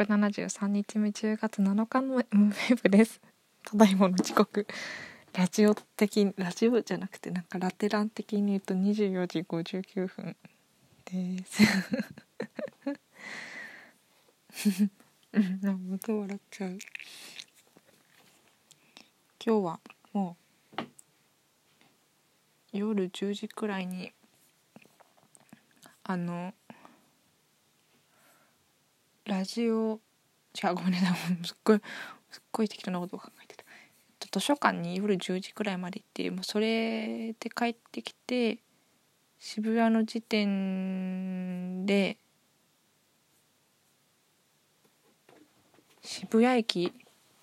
373日目10月7日の M ウェブです。ただいまの時刻。ラジオ的、ラジオじゃなくてなんかラテラン的に言うと24時59分です。うん、なんまた笑っちゃう。今日はもう夜10時くらいにあのラジオ違うごめんねすっごい すっごい適当なことを考えてた。図書館に夜10時くらいまで行ってもうそれで帰ってきて渋谷の時点で渋谷駅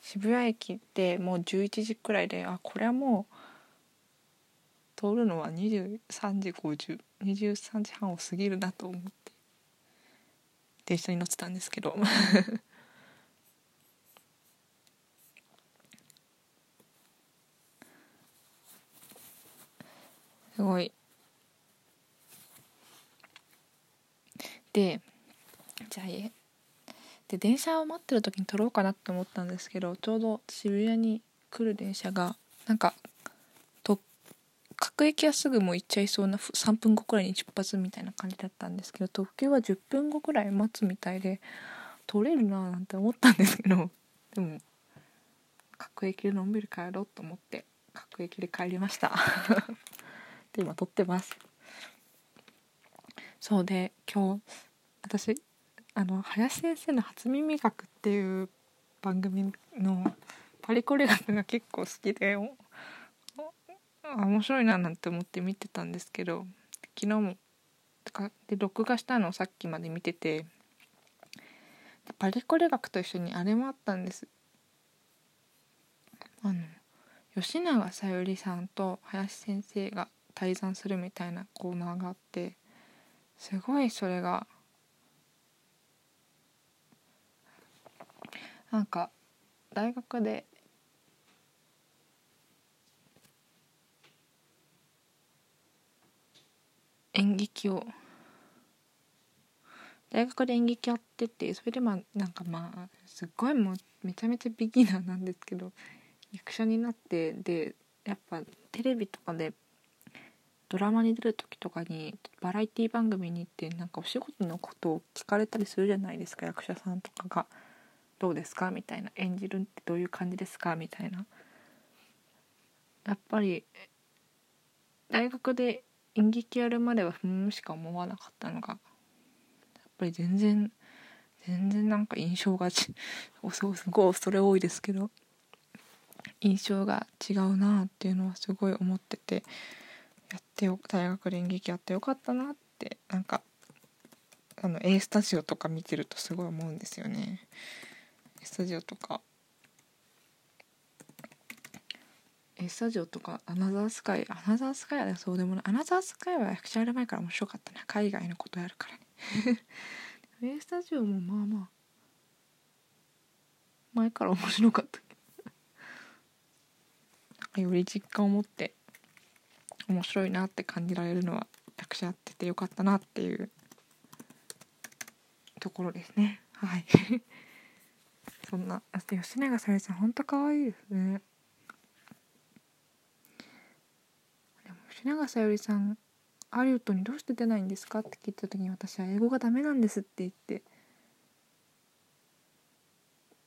渋谷駅ってもう11時くらいであこれはもう通るのは23時5023時半を過ぎるなと思って。電車に乗ってたんですけど。すごい。でじゃあえで電車を待ってる時に撮ろうかなって思ったんですけどちょうど渋谷に来る電車がなんか各駅はすぐもう行っちゃいそうな3分後くらいに出発みたいな感じだったんですけど特急は10分後くらい待つみたいで取れるななんて思ったんですけど でも各駅でのんびり帰ろうと思って各駅で帰りました。で今撮ってます。そうで今日私あの林先生の「初耳学」っていう番組のパリコレ学が結構好きで面白いななんて思って見てたんですけど昨日もで録画したのをさっきまで見ててパリコレ学と一緒にあれもあったんです。あの吉永小百合さんと林先生が対談するみたいなコーナーがあってすごいそれがなんか大学で演劇を大学で演劇やっててそれでまあなんかまあすっごいもうめちゃめちゃビギナーなんですけど役者になってでやっぱテレビとかでドラマに出る時とかにバラエティ番組に行ってなんかお仕事のことを聞かれたりするじゃないですか役者さんとかが「どうですか?」みたいな「演じるってどういう感じですか?」みたいなやっぱり大学で演劇やるまではふんしか思わなかったのがやっぱり全然全然なんか印象がちすごい恐れ多いですけど印象が違うなっていうのはすごい思っててやってよ大学で演劇やってよかったなってなんかあの A スタジオとか見てるとすごい思うんですよね。スタジオとかえスタジオとかアナザースカイアナザースカイはそうでもない。アナザースカイは役者やる前から面白かったな海外のことやるからね。A スタジオもまあまあ前から面白かったけど。より実感を持って面白いなって感じられるのは役者やっててよかったなっていうところですね。はい。そんな吉永小百合さんほんと可愛いですね永小百合さんハリウッドにどうして出ないんですか？って聞いた時に私は英語がダメなんですって言って。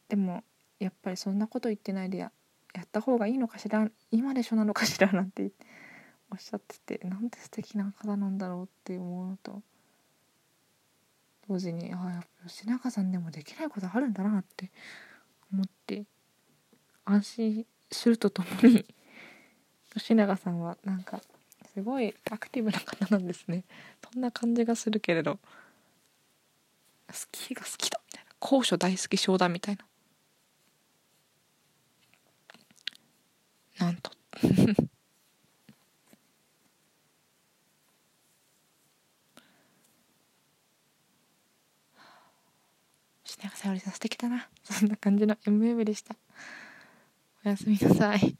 でもやっぱりそんなこと言ってないでややった方がいいのかしら今でしょなのかしらなんておっしゃっててなんて素敵な方なんだろうって思うのと同時にああやっぱ吉永さんでもできないことあるんだなって思って安心するとともに吉永さんはなんかすごいアクティブな方なんですね。そんな感じがするけれど。スキーが好きだみたいな。高所大好き症だみたいな。なんと。品川さゆりさん素敵だな。そんな感じの MV でした。おやすみなさい。